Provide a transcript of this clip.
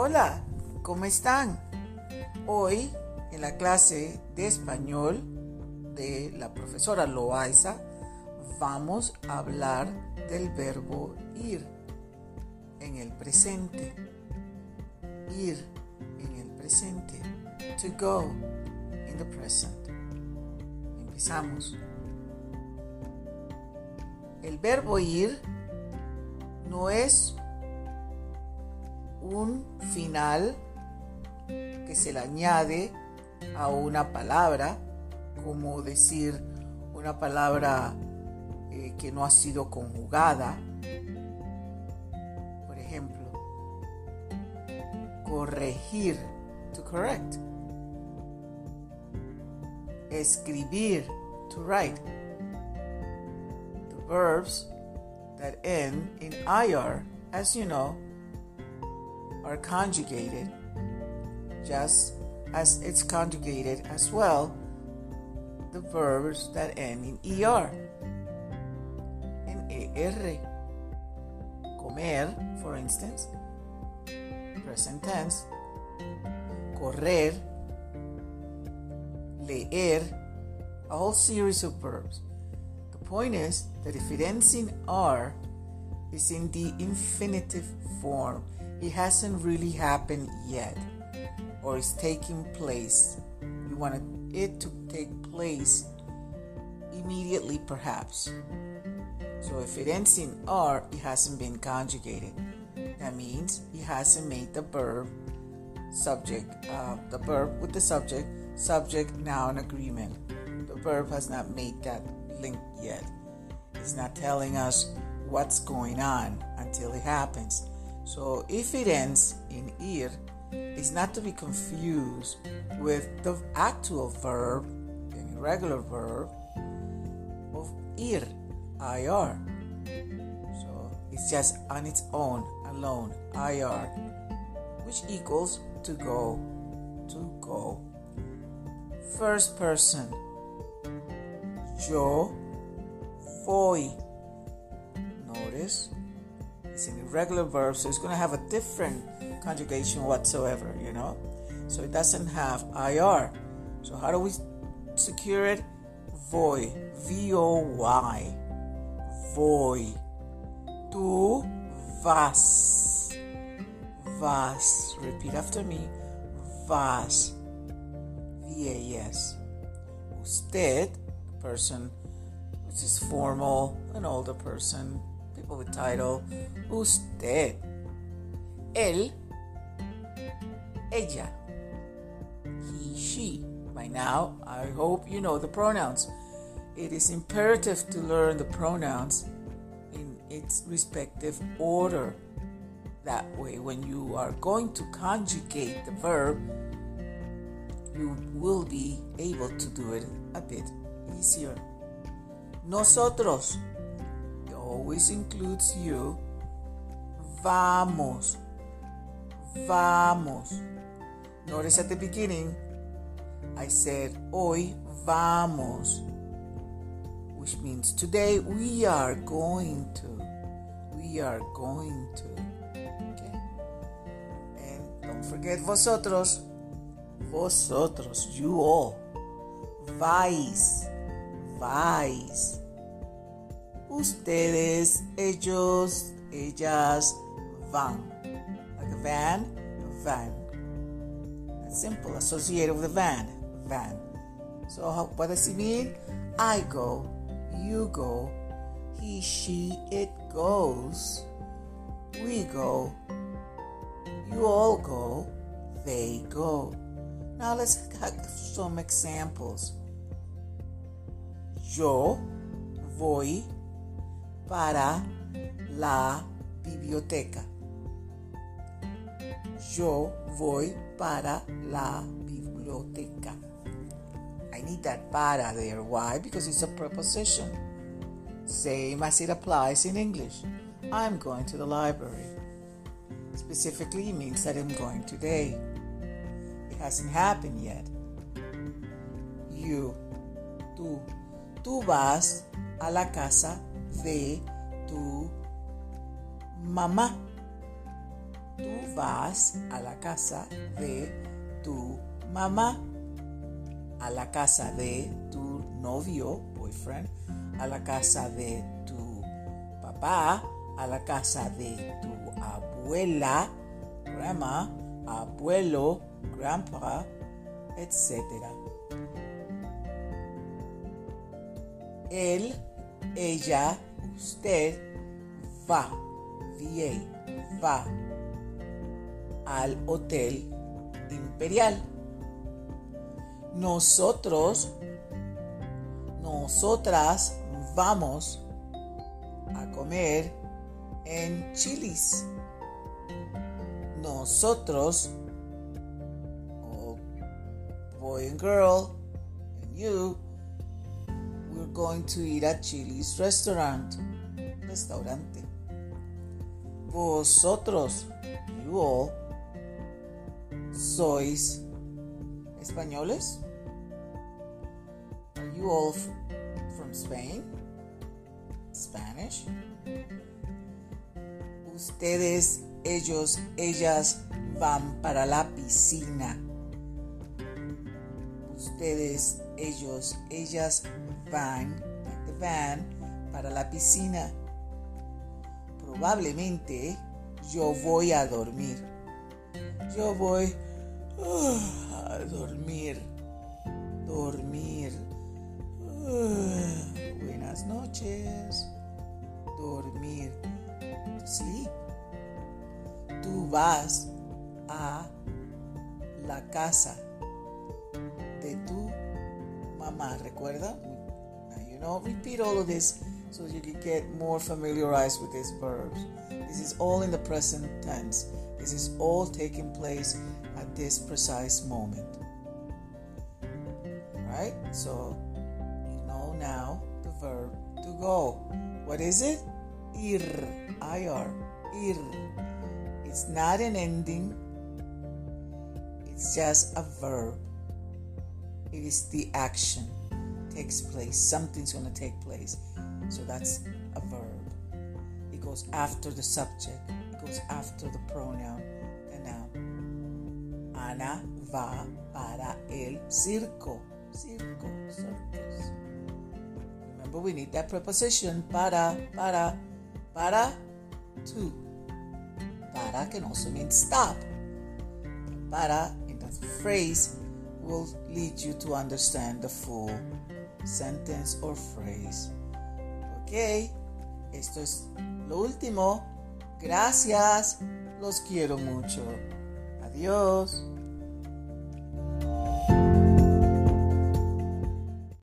Hola, ¿cómo están? Hoy en la clase de español de la profesora Loaiza vamos a hablar del verbo ir en el presente. Ir en el presente. To go in the present. Empezamos. El verbo ir no es un final que se le añade a una palabra, como decir una palabra eh, que no ha sido conjugada. Por ejemplo, corregir, to correct. Escribir, to write. The verbs that end in IR, as you know, are conjugated, just as it's conjugated as well the verbs that end in ER. In ER. Comer, for instance, present tense. Correr, leer, a whole series of verbs. The point is that if it ends in R, it's in the infinitive form it hasn't really happened yet or is taking place. You want it to take place immediately, perhaps. So if it ends in R, it hasn't been conjugated. That means it hasn't made the verb subject, uh, the verb with the subject, subject noun agreement. The verb has not made that link yet. It's not telling us what's going on until it happens. So if it ends in ir, it's not to be confused with the actual verb, the irregular verb of ir, ir. So it's just on its own, alone, ir, which equals to go, to go. First person, yo voy. Notice it's an irregular verb, so it's going to have a different conjugation whatsoever, you know? So it doesn't have IR. So how do we secure it? Voy. V O Y. Voy. Tu vas. Vas. Repeat after me. Vas. V A S. Usted, person which is formal, an older person, people with title, usted, él, ella, he, she. By now, I hope you know the pronouns. It is imperative to learn the pronouns in its respective order. That way, when you are going to conjugate the verb, you will be able to do it a bit easier. Nosotros always includes you. Vamos. Vamos. Notice at the beginning, I said hoy vamos, which means today we are going to. We are going to. Okay? And don't forget vosotros. Vosotros, you all. Vais. Vais ustedes, ellos, ellas van. Like a van, van. That's simple. Associated with a van, van. So what does it mean? I go, you go, he, she, it goes, we go, you all go, they go. Now let's have some examples. Yo voy para la biblioteca. Yo voy para la biblioteca. I need that para there. Why? Because it's a preposition. Same as it applies in English. I'm going to the library. Specifically means that I'm going today. It hasn't happened yet. You, tú, tú vas a la casa de tu mamá. Tú vas a la casa de tu mamá, a la casa de tu novio, boyfriend, a la casa de tu papá, a la casa de tu abuela, grandma, abuelo, grandpa, etc. Él, ella, usted va, va, va al hotel imperial. Nosotros, nosotras vamos a comer en Chilis. Nosotros, oh, boy and girl, and you, we're going to eat at Chili's restaurant. Restaurante. Vosotros, you all, sois españoles? Are you all from Spain? Spanish? Ustedes, ellos, ellas van para la piscina. Ustedes, ellos, ellas van, van, para la piscina. Probablemente yo voy a dormir. Yo voy a dormir. Dormir. buenas noches. Dormir. Sí. Tú vas a la casa de tu mamá, ¿recuerda? You know, repeat all of this so you can get more familiarized with these verbs. This is all in the present tense. This is all taking place at this precise moment. Right? So, you know now the verb to go. What is it? Ir. Ir. Ir. It's not an ending, it's just a verb. It is the action takes place. Something's going to take place. So that's a verb. It goes after the subject, it goes after the pronoun, the noun. Ana va para el circo. Circo, circus. Remember, we need that preposition para, para, para, to. Para can also mean stop. Para in that phrase will lead you to understand the full sentence or phrase. Ok, esto es lo último. Gracias, los quiero mucho. Adiós.